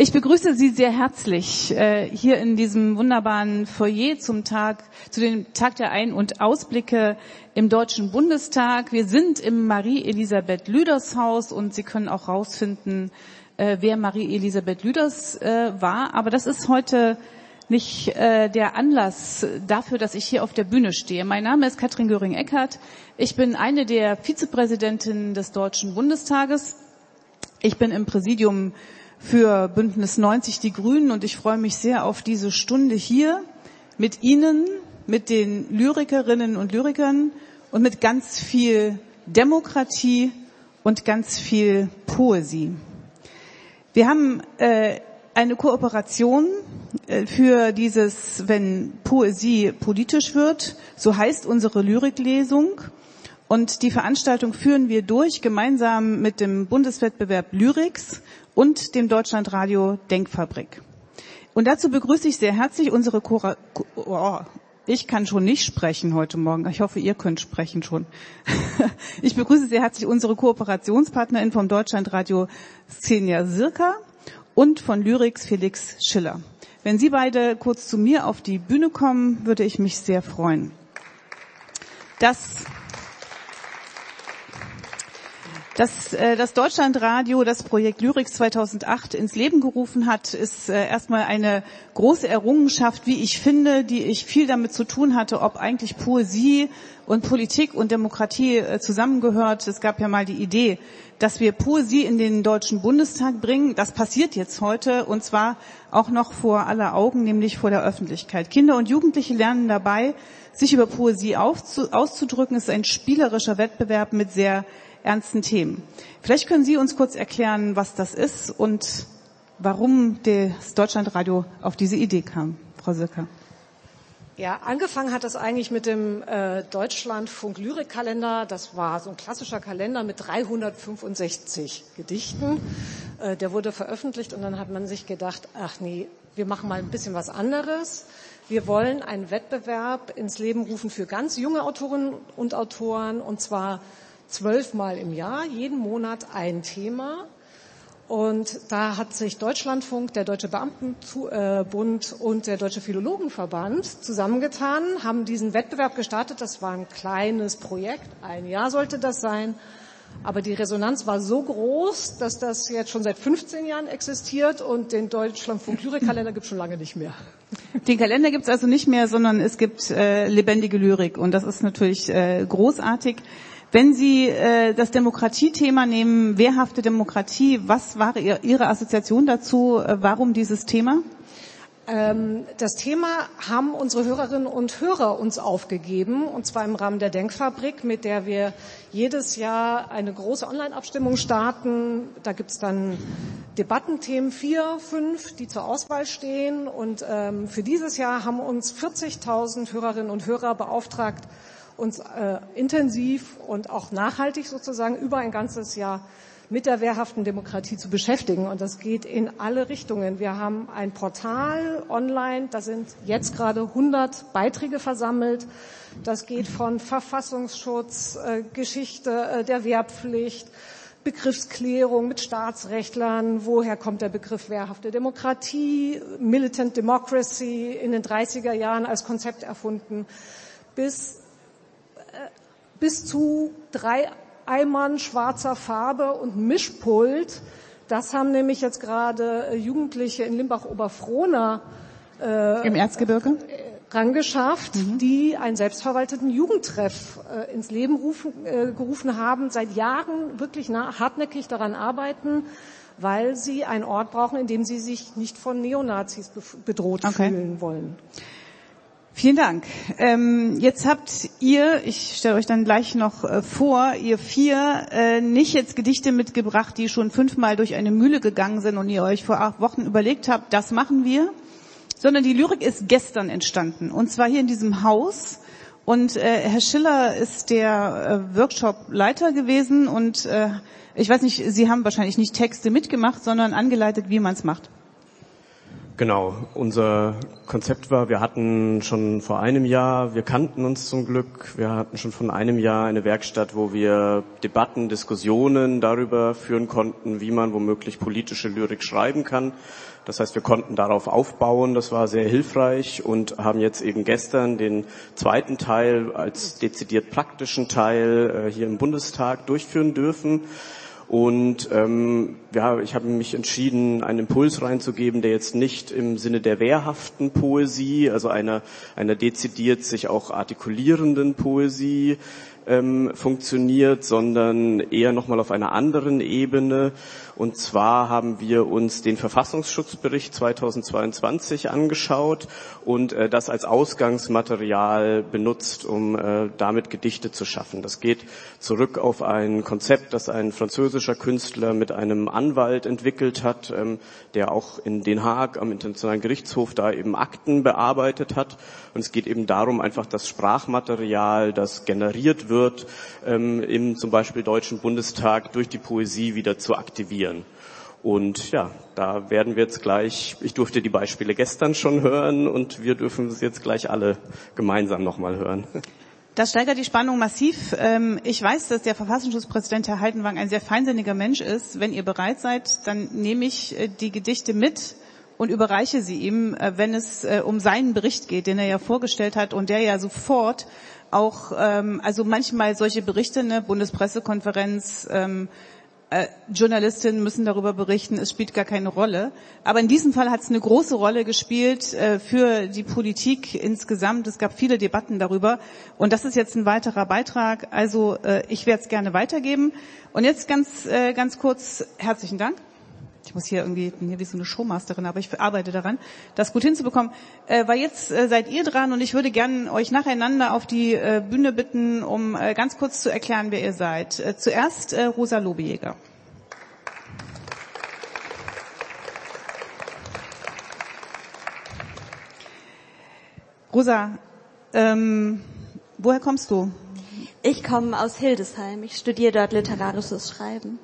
Ich begrüße Sie sehr herzlich äh, hier in diesem wunderbaren Foyer zum Tag, zu dem Tag der Ein- und Ausblicke im Deutschen Bundestag. Wir sind im Marie-Elisabeth Lüders Haus und Sie können auch rausfinden, äh, wer Marie-Elisabeth Lüders äh, war. Aber das ist heute nicht äh, der Anlass dafür, dass ich hier auf der Bühne stehe. Mein Name ist Katrin Göring-Eckardt. Ich bin eine der Vizepräsidentinnen des Deutschen Bundestages. Ich bin im Präsidium für Bündnis 90 Die Grünen und ich freue mich sehr auf diese Stunde hier mit Ihnen, mit den Lyrikerinnen und Lyrikern und mit ganz viel Demokratie und ganz viel Poesie. Wir haben äh, eine Kooperation äh, für dieses, wenn Poesie politisch wird, so heißt unsere Lyriklesung. Und die Veranstaltung führen wir durch gemeinsam mit dem Bundeswettbewerb Lyrics und dem Deutschlandradio Denkfabrik. Und dazu begrüße ich sehr herzlich unsere Chora oh, ich kann schon nicht sprechen heute Morgen. Ich hoffe, ihr könnt sprechen schon. Ich begrüße sehr herzlich unsere Kooperationspartnerin vom Deutschlandradio Xenia Sirka und von Lyrics Felix Schiller. Wenn Sie beide kurz zu mir auf die Bühne kommen, würde ich mich sehr freuen. Das Dass äh, das Deutschlandradio das Projekt Lyrics 2008 ins Leben gerufen hat, ist äh, erstmal eine große Errungenschaft, wie ich finde, die ich viel damit zu tun hatte, ob eigentlich Poesie und Politik und Demokratie äh, zusammengehört. Es gab ja mal die Idee, dass wir Poesie in den Deutschen Bundestag bringen. Das passiert jetzt heute und zwar auch noch vor aller Augen, nämlich vor der Öffentlichkeit. Kinder und Jugendliche lernen dabei, sich über Poesie auszudrücken. Es ist ein spielerischer Wettbewerb mit sehr ernsten Themen. Vielleicht können Sie uns kurz erklären, was das ist und warum das Deutschlandradio auf diese Idee kam, Frau Sirka. Ja, angefangen hat das eigentlich mit dem äh, Deutschlandfunk Lyrikkalender. Das war so ein klassischer Kalender mit 365 Gedichten. Äh, der wurde veröffentlicht und dann hat man sich gedacht, ach nee, wir machen mal ein bisschen was anderes. Wir wollen einen Wettbewerb ins Leben rufen für ganz junge Autorinnen und Autoren und zwar zwölfmal im Jahr, jeden Monat ein Thema. Und da hat sich Deutschlandfunk, der Deutsche Beamtenbund und der Deutsche Philologenverband zusammengetan, haben diesen Wettbewerb gestartet. Das war ein kleines Projekt, ein Jahr sollte das sein. Aber die Resonanz war so groß, dass das jetzt schon seit 15 Jahren existiert und den Deutschlandfunk Lyrikkalender gibt es schon lange nicht mehr. Den Kalender gibt es also nicht mehr, sondern es gibt äh, lebendige Lyrik und das ist natürlich äh, großartig. Wenn Sie äh, das Demokratiethema nehmen, wehrhafte Demokratie, was war Ihr, Ihre Assoziation dazu? Äh, warum dieses Thema? Ähm, das Thema haben unsere Hörerinnen und Hörer uns aufgegeben, und zwar im Rahmen der Denkfabrik, mit der wir jedes Jahr eine große Online-Abstimmung starten. Da gibt's dann Debattenthemen, vier, fünf, die zur Auswahl stehen. Und ähm, für dieses Jahr haben uns 40.000 Hörerinnen und Hörer beauftragt, uns äh, intensiv und auch nachhaltig sozusagen über ein ganzes Jahr mit der wehrhaften Demokratie zu beschäftigen. Und das geht in alle Richtungen. Wir haben ein Portal online, da sind jetzt gerade 100 Beiträge versammelt. Das geht von Verfassungsschutz, äh, Geschichte äh, der Wehrpflicht, Begriffsklärung mit Staatsrechtlern, woher kommt der Begriff wehrhafte Demokratie, Militant Democracy in den 30er Jahren als Konzept erfunden, bis bis zu drei Eimern schwarzer Farbe und Mischpult. Das haben nämlich jetzt gerade äh, Jugendliche in Limbach-Oberfrohna äh, im Erzgebirge rangeschafft, mhm. die einen selbstverwalteten Jugendtreff äh, ins Leben rufen, äh, gerufen haben, seit Jahren wirklich nah, hartnäckig daran arbeiten, weil sie einen Ort brauchen, in dem sie sich nicht von Neonazis bedroht okay. fühlen wollen. Vielen Dank. Ähm, jetzt habt ihr, ich stelle euch dann gleich noch äh, vor, ihr vier äh, nicht jetzt Gedichte mitgebracht, die schon fünfmal durch eine Mühle gegangen sind und ihr euch vor acht Wochen überlegt habt, das machen wir, sondern die Lyrik ist gestern entstanden und zwar hier in diesem Haus. Und äh, Herr Schiller ist der äh, Workshop-Leiter gewesen und äh, ich weiß nicht, Sie haben wahrscheinlich nicht Texte mitgemacht, sondern angeleitet, wie man es macht. Genau, unser Konzept war, wir hatten schon vor einem Jahr, wir kannten uns zum Glück, wir hatten schon von einem Jahr eine Werkstatt, wo wir Debatten, Diskussionen darüber führen konnten, wie man womöglich politische Lyrik schreiben kann. Das heißt, wir konnten darauf aufbauen, das war sehr hilfreich und haben jetzt eben gestern den zweiten Teil als dezidiert praktischen Teil äh, hier im Bundestag durchführen dürfen. Und ähm, ja, ich habe mich entschieden, einen Impuls reinzugeben, der jetzt nicht im Sinne der wehrhaften Poesie, also einer, einer dezidiert sich auch artikulierenden Poesie ähm, funktioniert, sondern eher nochmal auf einer anderen Ebene. Und zwar haben wir uns den Verfassungsschutzbericht 2022 angeschaut und äh, das als Ausgangsmaterial benutzt, um äh, damit Gedichte zu schaffen. Das geht zurück auf ein Konzept, das ein französischer Künstler mit einem Anwalt entwickelt hat, ähm, der auch in Den Haag am Internationalen Gerichtshof da eben Akten bearbeitet hat. Und es geht eben darum, einfach das Sprachmaterial, das generiert wird, ähm, im zum Beispiel Deutschen Bundestag durch die Poesie wieder zu aktivieren. Und ja, da werden wir jetzt gleich, ich durfte die Beispiele gestern schon hören und wir dürfen es jetzt gleich alle gemeinsam nochmal hören. Das steigert die Spannung massiv. Ähm, ich weiß, dass der Verfassungsschutzpräsident Herr Heidenwang ein sehr feinsinniger Mensch ist. Wenn ihr bereit seid, dann nehme ich äh, die Gedichte mit und überreiche sie ihm, äh, wenn es äh, um seinen Bericht geht, den er ja vorgestellt hat und der ja sofort auch, ähm, also manchmal solche Berichte, ne, Bundespressekonferenz, ähm, äh, Journalistinnen müssen darüber berichten, es spielt gar keine Rolle. Aber in diesem Fall hat es eine große Rolle gespielt äh, für die Politik insgesamt. Es gab viele Debatten darüber. Und das ist jetzt ein weiterer Beitrag. Also äh, ich werde es gerne weitergeben. Und jetzt ganz, äh, ganz kurz herzlichen Dank ich muss hier irgendwie, bin hier wie so eine Showmasterin, aber ich arbeite daran, das gut hinzubekommen. Äh, weil jetzt äh, seid ihr dran und ich würde gerne euch nacheinander auf die äh, Bühne bitten, um äh, ganz kurz zu erklären, wer ihr seid. Äh, zuerst äh, Rosa Lobejäger. Rosa, ähm, woher kommst du? Ich komme aus Hildesheim. Ich studiere dort literarisches Schreiben.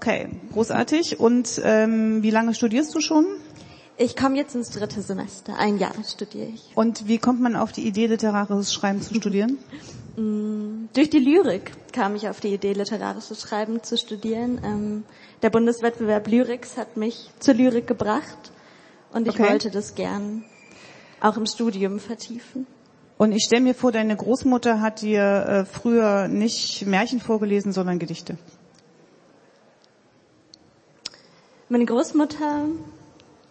Okay, großartig. Und ähm, wie lange studierst du schon? Ich komme jetzt ins dritte Semester. Ein Jahr studiere ich. Und wie kommt man auf die Idee, literarisches Schreiben zu studieren? Mm, durch die Lyrik kam ich auf die Idee, literarisches Schreiben zu studieren. Ähm, der Bundeswettbewerb Lyrics hat mich zur Lyrik gebracht und ich okay. wollte das gern auch im Studium vertiefen. Und ich stelle mir vor, deine Großmutter hat dir äh, früher nicht Märchen vorgelesen, sondern Gedichte. Meine Großmutter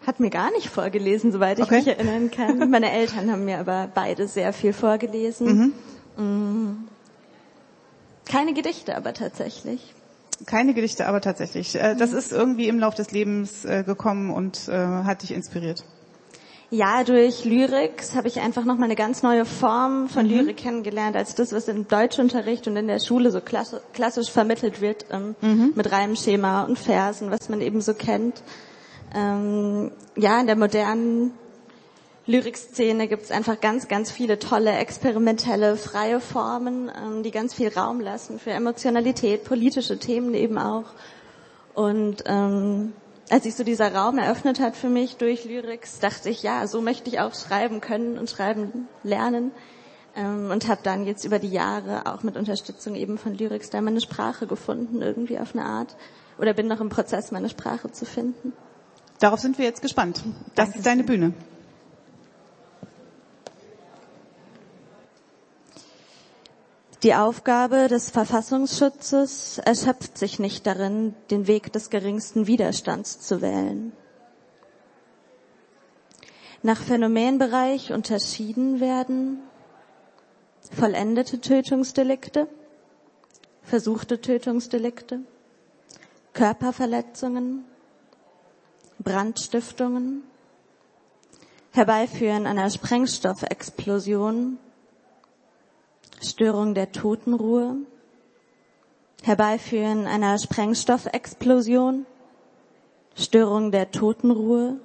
hat mir gar nicht vorgelesen, soweit ich okay. mich erinnern kann. Meine Eltern haben mir aber beide sehr viel vorgelesen. Mhm. Mm. Keine Gedichte, aber tatsächlich. Keine Gedichte, aber tatsächlich. Äh, das mhm. ist irgendwie im Lauf des Lebens äh, gekommen und äh, hat dich inspiriert. Ja, durch Lyrik habe ich einfach nochmal eine ganz neue Form von mhm. Lyrik kennengelernt, als das, was im Deutschunterricht und in der Schule so klassisch vermittelt wird, ähm, mhm. mit Reimschema und Versen, was man eben so kennt. Ähm, ja, in der modernen Lyrikszene gibt es einfach ganz, ganz viele tolle, experimentelle, freie Formen, ähm, die ganz viel Raum lassen für Emotionalität, politische Themen eben auch. Und ähm, als sich so dieser Raum eröffnet hat für mich durch Lyrics, dachte ich, ja, so möchte ich auch schreiben können und schreiben lernen. Ähm, und habe dann jetzt über die Jahre auch mit Unterstützung eben von Lyrics da meine Sprache gefunden, irgendwie auf eine Art. Oder bin noch im Prozess, meine Sprache zu finden. Darauf sind wir jetzt gespannt. Das Dankeschön. ist deine Bühne. Die Aufgabe des Verfassungsschutzes erschöpft sich nicht darin, den Weg des geringsten Widerstands zu wählen. Nach Phänomenbereich unterschieden werden vollendete Tötungsdelikte, versuchte Tötungsdelikte, Körperverletzungen, Brandstiftungen, Herbeiführen einer Sprengstoffexplosion Störung der Totenruhe, Herbeiführen einer Sprengstoffexplosion, Störung der Totenruhe,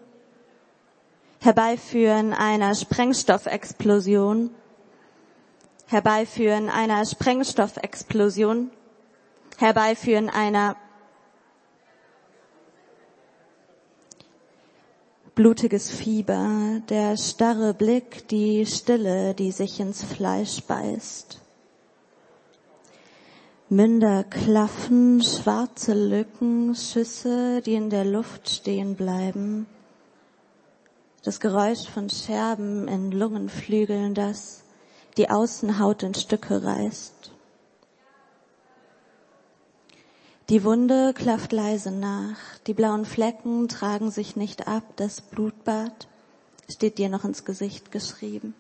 Herbeiführen einer Sprengstoffexplosion, Herbeiführen einer Sprengstoffexplosion, Herbeiführen einer Blutiges Fieber, der starre Blick, die Stille, die sich ins Fleisch beißt. Münder klaffen, schwarze Lücken, Schüsse, die in der Luft stehen bleiben. Das Geräusch von Scherben in Lungenflügeln, das die Außenhaut in Stücke reißt. Die Wunde klafft leise nach, die blauen Flecken tragen sich nicht ab, das Blutbad steht dir noch ins Gesicht geschrieben.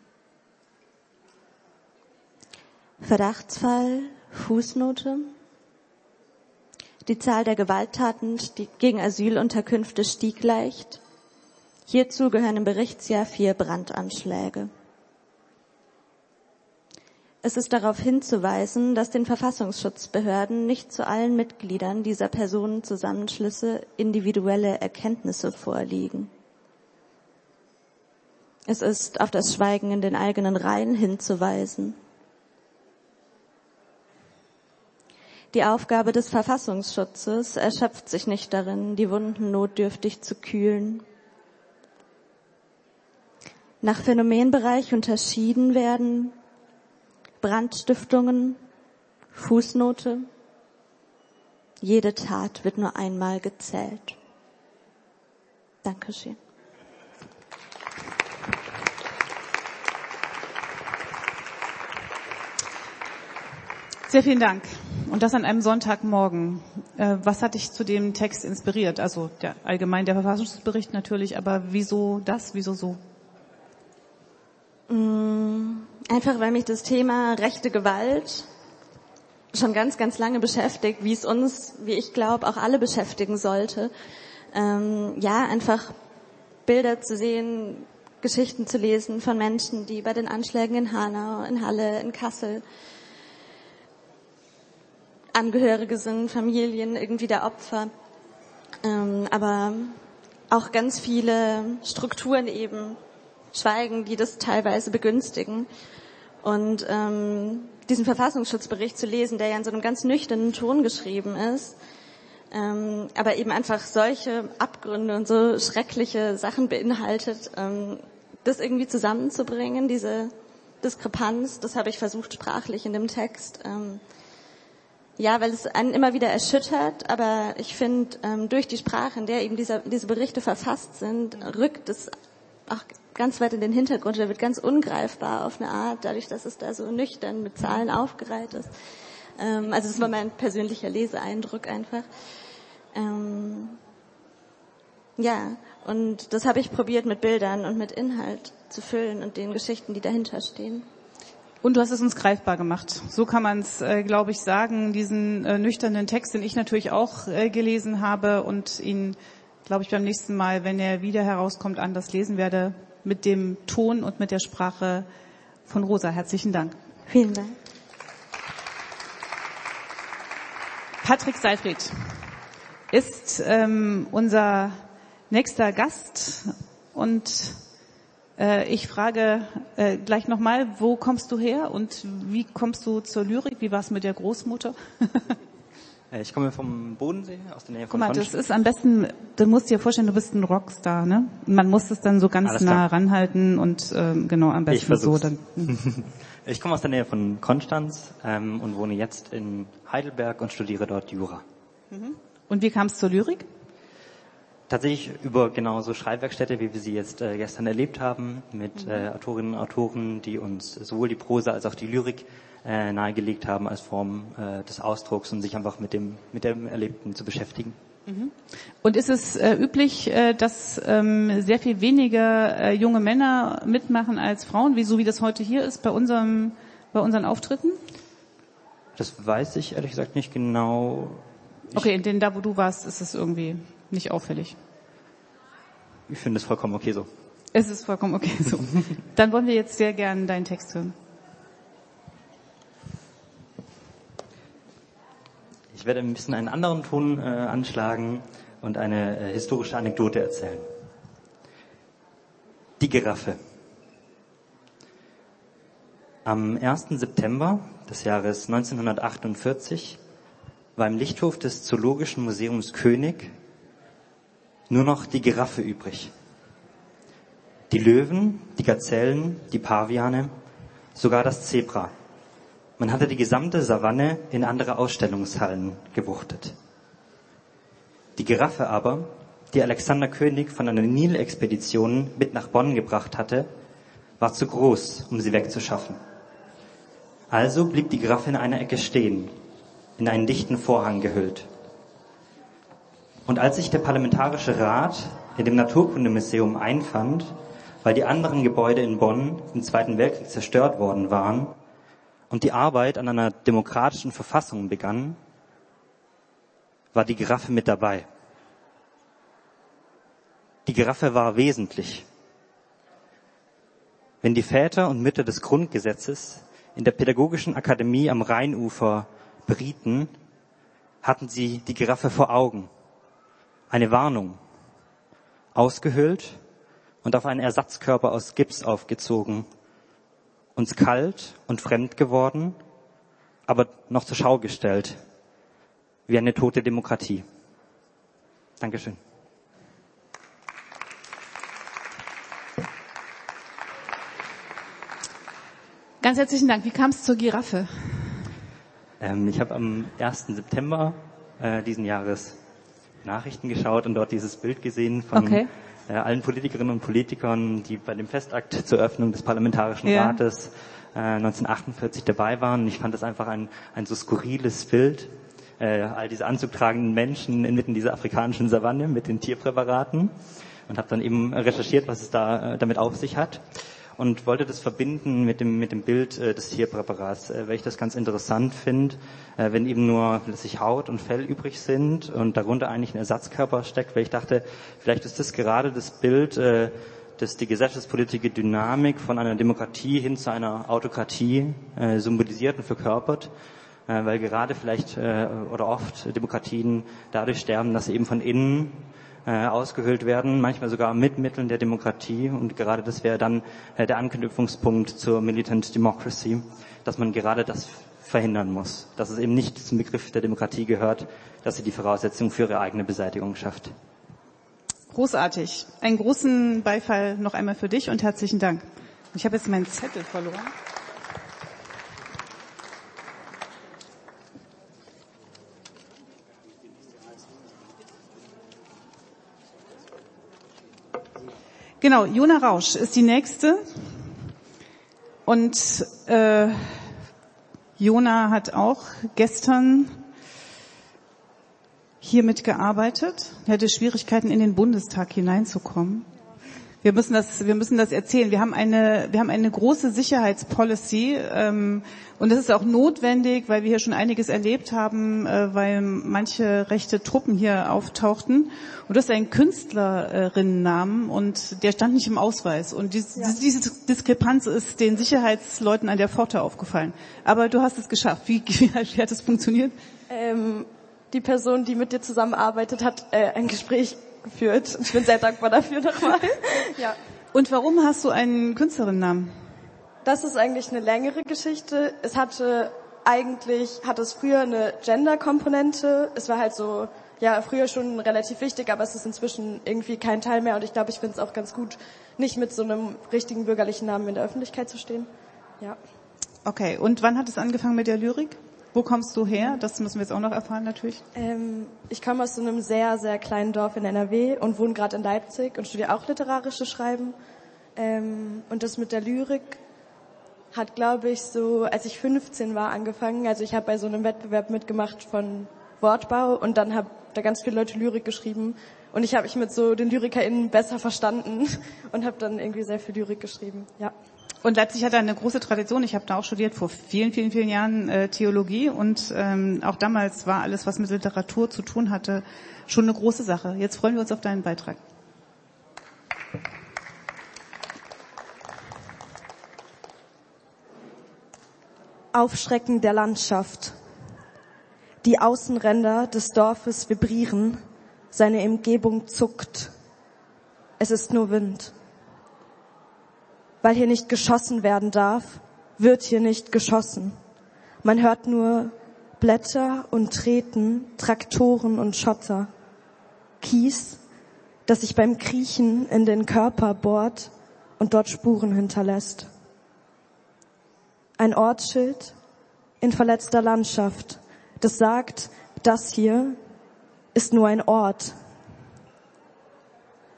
Verdachtsfall, Fußnote. Die Zahl der Gewalttaten gegen Asylunterkünfte stieg leicht. Hierzu gehören im Berichtsjahr vier Brandanschläge. Es ist darauf hinzuweisen, dass den Verfassungsschutzbehörden nicht zu allen Mitgliedern dieser Personenzusammenschlüsse individuelle Erkenntnisse vorliegen. Es ist auf das Schweigen in den eigenen Reihen hinzuweisen. Die Aufgabe des Verfassungsschutzes erschöpft sich nicht darin, die Wunden notdürftig zu kühlen. Nach Phänomenbereich unterschieden werden Brandstiftungen, Fußnote. Jede Tat wird nur einmal gezählt. Dankeschön. Sehr vielen Dank. Und das an einem Sonntagmorgen. Äh, was hat dich zu dem Text inspiriert? Also der, allgemein der Verfassungsbericht natürlich, aber wieso das, wieso so? Mm, einfach weil mich das Thema rechte Gewalt schon ganz, ganz lange beschäftigt, wie es uns, wie ich glaube, auch alle beschäftigen sollte. Ähm, ja, einfach Bilder zu sehen, Geschichten zu lesen von Menschen, die bei den Anschlägen in Hanau, in Halle, in Kassel Angehörige sind, Familien irgendwie der Opfer. Ähm, aber auch ganz viele Strukturen eben schweigen, die das teilweise begünstigen. Und ähm, diesen Verfassungsschutzbericht zu lesen, der ja in so einem ganz nüchternen Ton geschrieben ist, ähm, aber eben einfach solche Abgründe und so schreckliche Sachen beinhaltet, ähm, das irgendwie zusammenzubringen, diese Diskrepanz, das habe ich versucht sprachlich in dem Text ähm, ja, weil es einen immer wieder erschüttert, aber ich finde, ähm, durch die Sprache, in der eben dieser, diese Berichte verfasst sind, rückt es auch ganz weit in den Hintergrund, der wird ganz ungreifbar auf eine Art, dadurch, dass es da so nüchtern mit Zahlen aufgereiht ist. Ähm, also das war mein persönlicher Leseeindruck einfach. Ähm, ja, und das habe ich probiert mit Bildern und mit Inhalt zu füllen und den Geschichten, die dahinter stehen. Und du hast es uns greifbar gemacht. So kann man es, äh, glaube ich, sagen. Diesen äh, nüchternen Text, den ich natürlich auch äh, gelesen habe und ihn, glaube ich, beim nächsten Mal, wenn er wieder herauskommt, anders lesen werde, mit dem Ton und mit der Sprache von Rosa. Herzlichen Dank. Vielen Dank. Patrick Seifried ist ähm, unser nächster Gast und äh, ich frage äh, gleich nochmal, wo kommst du her und wie kommst du zur Lyrik? Wie war es mit der Großmutter? Äh, ich komme vom Bodensee, aus der Nähe von Guck mal, das ist am besten, du musst dir vorstellen, du bist ein Rockstar, ne? Man muss es dann so ganz Alles nah klar. ranhalten und ähm, genau am besten ich so. Dann, ich komme aus der Nähe von Konstanz ähm, und wohne jetzt in Heidelberg und studiere dort Jura. Mhm. Und wie kam es zur Lyrik? tatsächlich über genauso Schreibwerkstätte, wie wir sie jetzt äh, gestern erlebt haben, mit mhm. äh, Autorinnen und Autoren, die uns sowohl die Prosa als auch die Lyrik äh, nahegelegt haben als Form äh, des Ausdrucks und sich einfach mit dem, mit dem Erlebten zu beschäftigen. Mhm. Und ist es äh, üblich, äh, dass ähm, sehr viel weniger äh, junge Männer mitmachen als Frauen, wie so wie das heute hier ist bei unserem bei unseren Auftritten? Das weiß ich ehrlich gesagt nicht genau. Ich okay, denn da wo du warst, ist es irgendwie nicht auffällig. Ich finde es vollkommen okay so. Es ist vollkommen okay so. Dann wollen wir jetzt sehr gerne deinen Text hören. Ich werde ein bisschen einen anderen Ton äh, anschlagen und eine äh, historische Anekdote erzählen. Die Giraffe. Am 1. September des Jahres 1948 war im Lichthof des Zoologischen Museums König nur noch die Giraffe übrig. Die Löwen, die Gazellen, die Paviane, sogar das Zebra. Man hatte die gesamte Savanne in andere Ausstellungshallen gewuchtet. Die Giraffe aber, die Alexander König von einer Nilexpedition mit nach Bonn gebracht hatte, war zu groß, um sie wegzuschaffen. Also blieb die Giraffe in einer Ecke stehen, in einen dichten Vorhang gehüllt. Und als sich der Parlamentarische Rat in dem Naturkundemuseum einfand, weil die anderen Gebäude in Bonn im Zweiten Weltkrieg zerstört worden waren und die Arbeit an einer demokratischen Verfassung begann, war die Giraffe mit dabei. Die Giraffe war wesentlich. Wenn die Väter und Mütter des Grundgesetzes in der Pädagogischen Akademie am Rheinufer berieten, hatten sie die Giraffe vor Augen. Eine Warnung. Ausgehöhlt und auf einen Ersatzkörper aus Gips aufgezogen. Uns kalt und fremd geworden, aber noch zur Schau gestellt. Wie eine tote Demokratie. Dankeschön. Ganz herzlichen Dank. Wie kam es zur Giraffe? Ähm, ich habe am 1. September äh, diesen Jahres Nachrichten geschaut und dort dieses Bild gesehen von okay. Äh, allen Politikerinnen und Politikern, die bei dem Festakt zur Öffnung des Parlamentarischen ja. Rates äh, 1948 dabei waren. Ich fand das einfach ein, ein so skurriles Bild. Äh, all diese anzugtragenden Menschen inmitten dieser afrikanischen Savanne mit den Tierpräparaten und habe dann eben recherchiert, was es da äh, damit auf sich hat und wollte das verbinden mit dem, mit dem Bild äh, des Tierpräparats, äh, weil ich das ganz interessant finde, äh, wenn eben nur letztlich Haut und Fell übrig sind und darunter eigentlich ein Ersatzkörper steckt, weil ich dachte, vielleicht ist das gerade das Bild, äh, das die gesellschaftspolitische Dynamik von einer Demokratie hin zu einer Autokratie äh, symbolisiert und verkörpert äh, weil gerade vielleicht äh, oder oft Demokratien dadurch sterben, dass sie eben von innen äh, ausgehöhlt werden, manchmal sogar mit Mitteln der Demokratie. Und gerade das wäre dann äh, der Anknüpfungspunkt zur Militant Democracy, dass man gerade das verhindern muss, dass es eben nicht zum Begriff der Demokratie gehört, dass sie die Voraussetzungen für ihre eigene Beseitigung schafft. Großartig. Einen großen Beifall noch einmal für dich und herzlichen Dank. Ich habe jetzt meinen Zettel verloren. Genau, Jona Rausch ist die nächste. Und äh, Jona hat auch gestern hier mitgearbeitet. Er hatte Schwierigkeiten, in den Bundestag hineinzukommen. Wir müssen das, wir müssen das erzählen. Wir haben eine, wir haben eine große Sicherheitspolicy ähm, und das ist auch notwendig, weil wir hier schon einiges erlebt haben, äh, weil manche rechte Truppen hier auftauchten. Und du hast einen Künstlerinnennamen und der stand nicht im Ausweis. Und dies, ja. diese Diskrepanz ist den Sicherheitsleuten an der Pforte aufgefallen. Aber du hast es geschafft. Wie, wie, wie hat es funktioniert? Ähm, die Person, die mit dir zusammenarbeitet, hat äh, ein Gespräch geführt. Ich bin sehr dankbar dafür nochmal. ja. Und warum hast du einen Künstlerinnennamen? Das ist eigentlich eine längere Geschichte. Es hatte eigentlich, hat es früher eine Gender-Komponente. Es war halt so, ja, früher schon relativ wichtig, aber es ist inzwischen irgendwie kein Teil mehr und ich glaube, ich finde es auch ganz gut, nicht mit so einem richtigen bürgerlichen Namen in der Öffentlichkeit zu stehen. Ja. Okay, und wann hat es angefangen mit der Lyrik? Wo kommst du her? Das müssen wir jetzt auch noch erfahren natürlich. Ähm, ich komme aus so einem sehr, sehr kleinen Dorf in NRW und wohne gerade in Leipzig und studiere auch literarische Schreiben. Ähm, und das mit der Lyrik hat, glaube ich, so, als ich 15 war, angefangen. Also ich habe bei so einem Wettbewerb mitgemacht von Wortbau und dann habe da ganz viele Leute Lyrik geschrieben und ich habe mich mit so den LyrikerInnen besser verstanden und habe dann irgendwie sehr viel Lyrik geschrieben. Ja. Und Leipzig hat da eine große Tradition. Ich habe da auch studiert vor vielen, vielen, vielen Jahren äh, Theologie und ähm, auch damals war alles, was mit Literatur zu tun hatte, schon eine große Sache. Jetzt freuen wir uns auf deinen Beitrag. Aufschrecken der Landschaft. Die Außenränder des Dorfes vibrieren, seine Umgebung zuckt. Es ist nur Wind. Weil hier nicht geschossen werden darf, wird hier nicht geschossen. Man hört nur Blätter und Treten, Traktoren und Schotter. Kies, das sich beim Kriechen in den Körper bohrt, und dort Spuren hinterlässt. Ein Ortsschild in verletzter Landschaft, das sagt, das hier ist nur ein Ort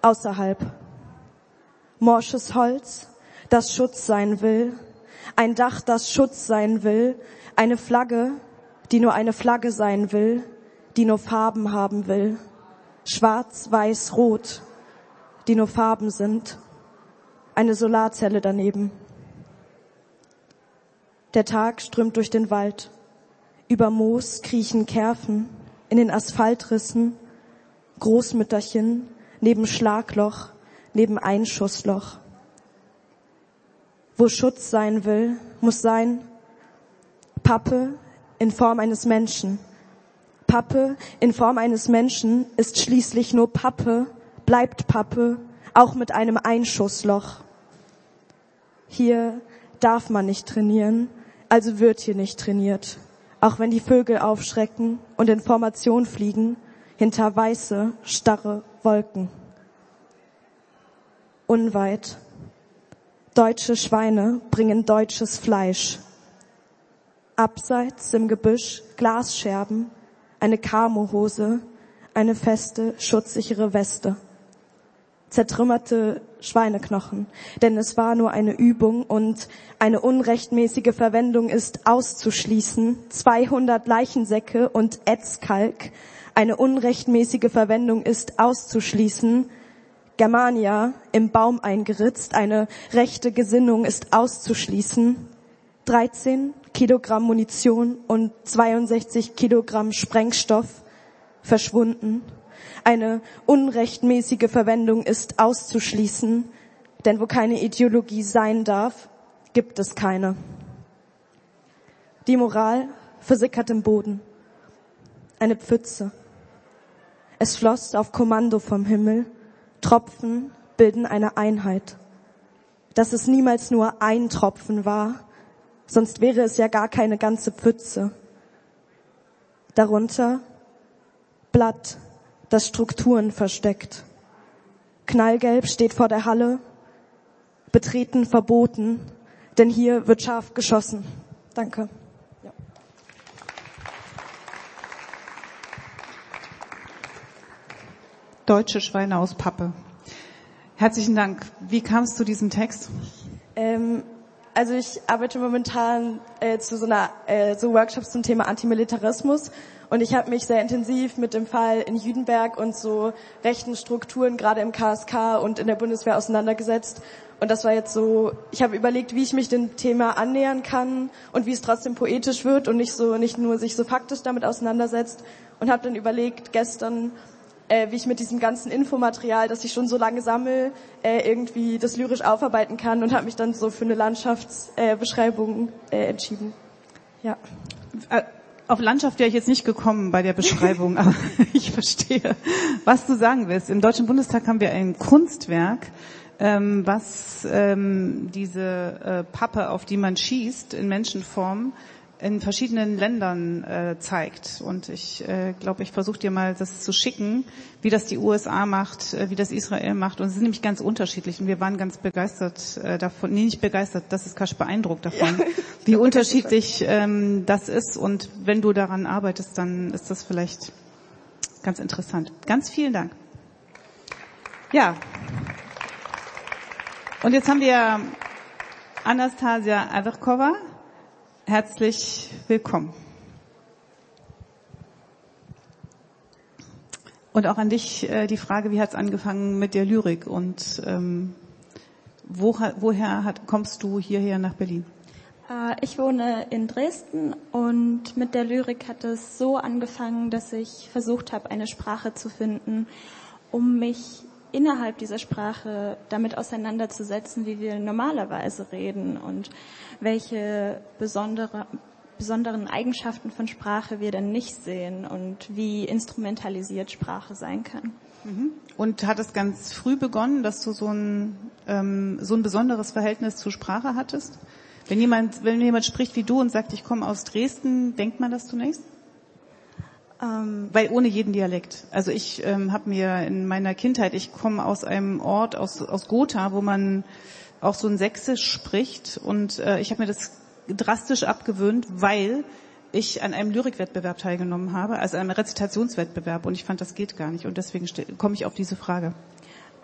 außerhalb. Morsches Holz, das Schutz sein will, ein Dach, das Schutz sein will, eine Flagge, die nur eine Flagge sein will, die nur Farben haben will. Schwarz, weiß, rot, die nur Farben sind. Eine Solarzelle daneben. Der Tag strömt durch den Wald. Über Moos kriechen Kerfen, in den Asphaltrissen, Großmütterchen, neben Schlagloch, neben Einschussloch. Wo Schutz sein will, muss sein Pappe in Form eines Menschen. Pappe in Form eines Menschen ist schließlich nur Pappe, bleibt Pappe, auch mit einem Einschussloch. Hier darf man nicht trainieren, also wird hier nicht trainiert. Auch wenn die Vögel aufschrecken und in Formation fliegen, hinter weiße, starre Wolken. Unweit. Deutsche Schweine bringen deutsches Fleisch. Abseits im Gebüsch Glasscherben, eine Kamohose, eine feste, schutzsichere Weste. Zertrümmerte Schweineknochen, denn es war nur eine Übung und eine unrechtmäßige Verwendung ist auszuschließen. 200 Leichensäcke und Etzkalk, eine unrechtmäßige Verwendung ist auszuschließen. Germania im Baum eingeritzt, eine rechte Gesinnung ist auszuschließen. 13 Kilogramm Munition und 62 Kilogramm Sprengstoff verschwunden. Eine unrechtmäßige Verwendung ist auszuschließen, denn wo keine Ideologie sein darf, gibt es keine. Die Moral versickert im Boden. Eine Pfütze. Es floss auf Kommando vom Himmel. Tropfen bilden eine Einheit. Dass es niemals nur ein Tropfen war, sonst wäre es ja gar keine ganze Pfütze. Darunter Blatt, das Strukturen versteckt. Knallgelb steht vor der Halle, betreten verboten, denn hier wird scharf geschossen. Danke. Deutsche Schweine aus Pappe. Herzlichen Dank. Wie kam es zu diesem Text? Ähm, also ich arbeite momentan äh, zu so einer äh, so Workshops zum Thema Antimilitarismus und ich habe mich sehr intensiv mit dem Fall in Jüdenberg und so rechten Strukturen gerade im KSK und in der Bundeswehr auseinandergesetzt und das war jetzt so, ich habe überlegt, wie ich mich dem Thema annähern kann und wie es trotzdem poetisch wird und nicht so nicht nur sich so faktisch damit auseinandersetzt und habe dann überlegt gestern äh, wie ich mit diesem ganzen Infomaterial, das ich schon so lange sammle, äh, irgendwie das lyrisch aufarbeiten kann und habe mich dann so für eine Landschaftsbeschreibung äh, äh, entschieden. Ja. Äh, auf Landschaft wäre ich jetzt nicht gekommen bei der Beschreibung, aber ich verstehe, was du sagen willst. Im Deutschen Bundestag haben wir ein Kunstwerk, ähm, was ähm, diese äh, Pappe, auf die man schießt, in Menschenform, in verschiedenen Ländern äh, zeigt. Und ich äh, glaube, ich versuche dir mal das zu schicken, wie das die USA macht, äh, wie das Israel macht. Und es sind nämlich ganz unterschiedlich. Und wir waren ganz begeistert äh, davon, nee, nicht begeistert, das ist Kasch beeindruckt davon, ja, wie unterschiedlich ähm, das ist. Und wenn du daran arbeitest, dann ist das vielleicht ganz interessant. Ganz vielen Dank. Ja. Und jetzt haben wir Anastasia Averkova herzlich willkommen. Und auch an dich äh, die Frage, wie hat es angefangen mit der Lyrik und ähm, wo, woher hat, kommst du hierher nach Berlin? Äh, ich wohne in Dresden und mit der Lyrik hat es so angefangen, dass ich versucht habe, eine Sprache zu finden, um mich innerhalb dieser Sprache damit auseinanderzusetzen, wie wir normalerweise reden und welche besondere, besonderen Eigenschaften von Sprache wir denn nicht sehen und wie instrumentalisiert Sprache sein kann. Mhm. Und hat es ganz früh begonnen, dass du so ein, ähm, so ein besonderes Verhältnis zur Sprache hattest? Wenn jemand, wenn jemand spricht wie du und sagt, ich komme aus Dresden, denkt man das zunächst? Ähm, weil ohne jeden Dialekt. Also ich ähm, habe mir in meiner Kindheit, ich komme aus einem Ort aus, aus Gotha, wo man auch so ein Sächsisch spricht. Und äh, ich habe mir das drastisch abgewöhnt, weil ich an einem Lyrikwettbewerb teilgenommen habe, also einem Rezitationswettbewerb. Und ich fand, das geht gar nicht. Und deswegen komme ich auf diese Frage.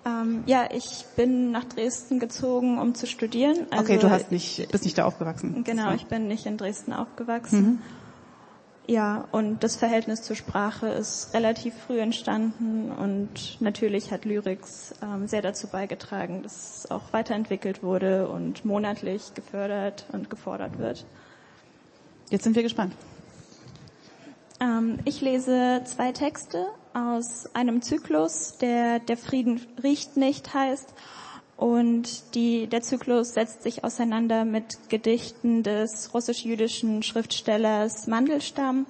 Ähm, ja, ich bin nach Dresden gezogen, um zu studieren. Also okay, du hast nicht, bist nicht da aufgewachsen. Genau, ich bin nicht in Dresden aufgewachsen. Mhm. Ja, und das Verhältnis zur Sprache ist relativ früh entstanden und natürlich hat Lyrics ähm, sehr dazu beigetragen, dass es auch weiterentwickelt wurde und monatlich gefördert und gefordert wird. Jetzt sind wir gespannt. Ähm, ich lese zwei Texte aus einem Zyklus, der Der Frieden riecht nicht heißt und die, der Zyklus setzt sich auseinander mit Gedichten des russisch-jüdischen Schriftstellers Mandelstam,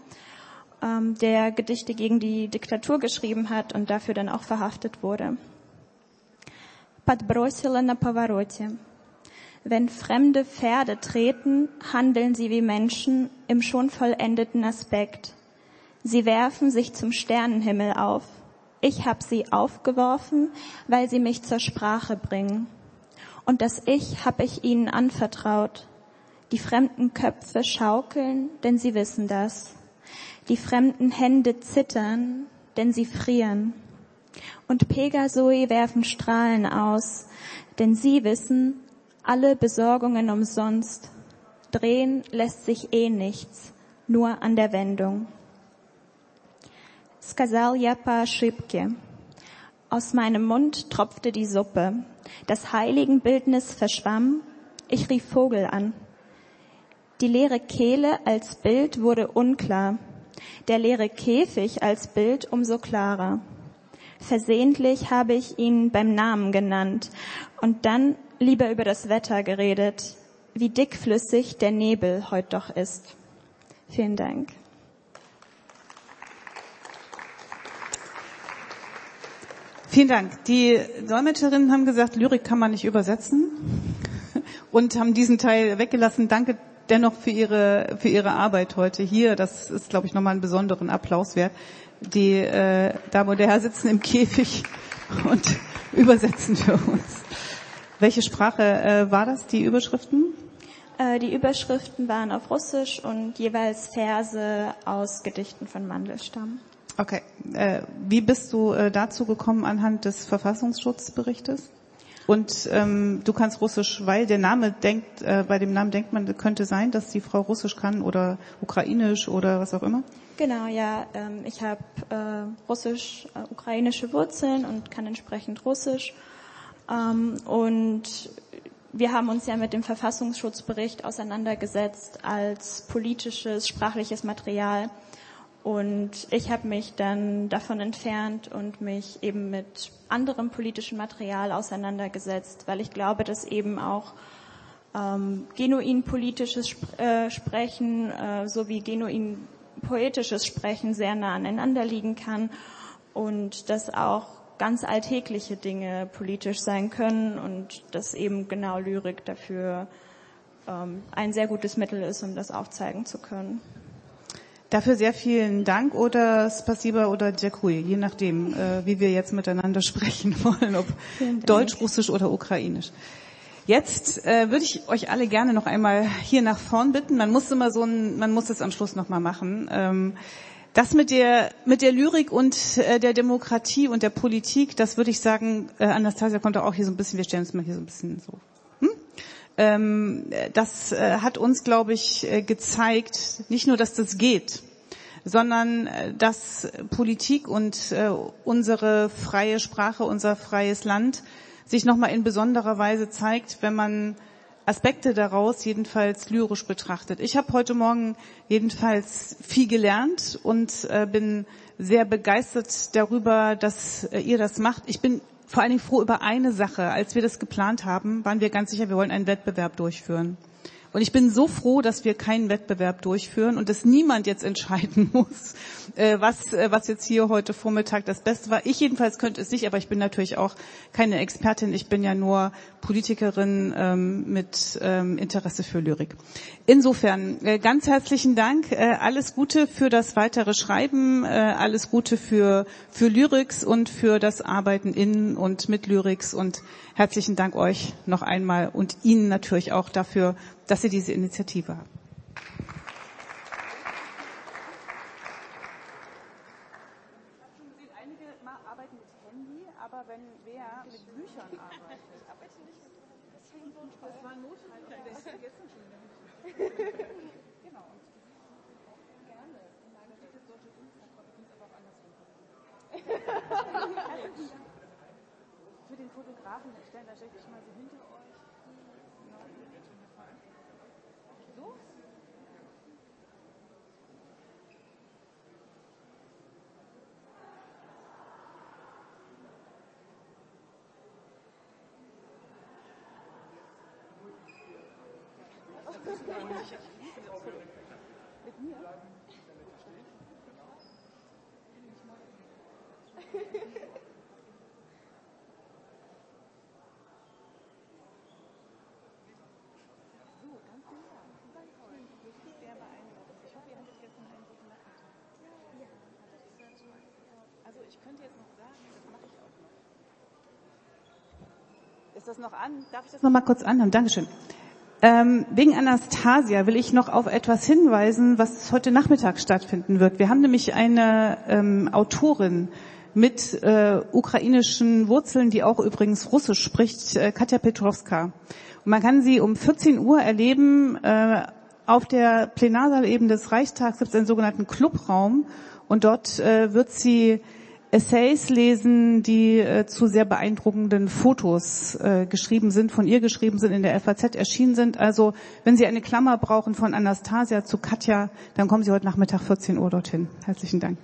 ähm, der Gedichte gegen die Diktatur geschrieben hat und dafür dann auch verhaftet wurde. Подбросила на повороте. Wenn fremde Pferde treten, handeln sie wie Menschen im schon vollendeten Aspekt. Sie werfen sich zum Sternenhimmel auf. ich habe sie aufgeworfen, weil sie mich zur Sprache bringen. Und das Ich habe ich ihnen anvertraut. Die fremden Köpfe schaukeln, denn sie wissen das. Die fremden Hände zittern, denn sie frieren. Und Pegasoi werfen Strahlen aus, denn sie wissen, alle Besorgungen umsonst. Drehen lässt sich eh nichts, nur an der Wendung сказал я по ошибке. Aus meinem Mund tropfte die Suppe. Das Heiligenbildnis verschwamm. Ich rief Vogel an. Die leere Kehle als Bild wurde unklar. Der leere Käfig als Bild umso klarer. Versehentlich habe ich ihn beim Namen genannt und dann lieber über das Wetter geredet, wie dickflüssig der Nebel heut doch ist. Vielen Dank. Vielen Dank. Die Dolmetscherinnen haben gesagt, Lyrik kann man nicht übersetzen und haben diesen Teil weggelassen. Danke dennoch für Ihre, für Ihre Arbeit heute hier. Das ist, glaube ich, nochmal einen besonderen Applaus wert. Die äh, Dame und der Herr sitzen im Käfig und übersetzen für uns. Welche Sprache äh, war das, die Überschriften? Äh, die Überschriften waren auf Russisch und jeweils Verse aus Gedichten von Mandelstam. Okay. Äh, wie bist du äh, dazu gekommen anhand des Verfassungsschutzberichtes? Und ähm, du kannst Russisch, weil der Name denkt, äh, bei dem Namen denkt man, könnte sein, dass die Frau Russisch kann oder Ukrainisch oder was auch immer? Genau, ja. Ähm, ich habe äh, Russisch-ukrainische äh, Wurzeln und kann entsprechend Russisch. Ähm, und wir haben uns ja mit dem Verfassungsschutzbericht auseinandergesetzt als politisches, sprachliches Material. Und ich habe mich dann davon entfernt und mich eben mit anderem politischem Material auseinandergesetzt, weil ich glaube, dass eben auch ähm, genuin politisches Sp äh, Sprechen äh, sowie genuin poetisches Sprechen sehr nah aneinander liegen kann und dass auch ganz alltägliche Dinge politisch sein können und dass eben genau Lyrik dafür ähm, ein sehr gutes Mittel ist, um das aufzeigen zu können. Dafür sehr vielen Dank oder Spasiba oder Dziękuję, je nachdem, äh, wie wir jetzt miteinander sprechen wollen, ob Deutsch, Russisch oder Ukrainisch. Jetzt äh, würde ich euch alle gerne noch einmal hier nach vorn bitten. Man muss immer so ein, man muss es am Schluss noch mal machen. Ähm, das mit der mit der Lyrik und äh, der Demokratie und der Politik, das würde ich sagen, äh, Anastasia kommt auch hier so ein bisschen. Wir stellen uns mal hier so ein bisschen so das äh, hat uns, glaube ich, äh, gezeigt, nicht nur, dass das geht, sondern äh, dass Politik und unsere freie Sprache, unser freies Land sich nochmal in besonderer Weise zeigt, wenn man Aspekte daraus jedenfalls lyrisch betrachtet. Ich habe heute Morgen jedenfalls viel gelernt und bin sehr begeistert darüber, dass ihr das macht. Ich bin vor allen Dingen froh über eine Sache. Als wir das geplant haben, waren wir ganz sicher, wir wollen einen Wettbewerb durchführen. Und ich bin so froh, dass wir keinen Wettbewerb durchführen und dass niemand jetzt entscheiden muss, äh, was, äh, was jetzt hier heute Vormittag das Beste war. Ich jedenfalls könnte es nicht, aber ich bin natürlich auch keine Expertin. Ich bin ja nur Politikerin ähm, mit ähm, Interesse für Lyrik. Insofern äh, ganz herzlichen Dank. Alles Gute für das weitere Schreiben, alles Gute für, für Lyrics und für das Arbeiten in und mit Lyrics und herzlichen Dank euch noch einmal und Ihnen natürlich auch dafür, dass Sie diese Initiative andersrum. Für den Fotografen stellen, da stelle ich mal so hinter euch. So? Mit mir? Also ich könnte jetzt noch sagen, das mache ich auch noch. Ist das noch an? Darf ich das noch mal kurz anhören? Dankeschön. Ähm, wegen Anastasia will ich noch auf etwas hinweisen, was heute Nachmittag stattfinden wird. Wir haben nämlich eine ähm, Autorin mit äh, ukrainischen Wurzeln, die auch übrigens Russisch spricht, äh, Katja Petrovska. Und man kann sie um 14 Uhr erleben. Äh, auf der Plenarsaal eben des Reichstags gibt es einen sogenannten Clubraum und dort äh, wird sie Essays lesen, die äh, zu sehr beeindruckenden Fotos äh, geschrieben sind, von ihr geschrieben sind, in der FAZ erschienen sind. Also wenn Sie eine Klammer brauchen von Anastasia zu Katja, dann kommen Sie heute Nachmittag 14 Uhr dorthin. Herzlichen Dank.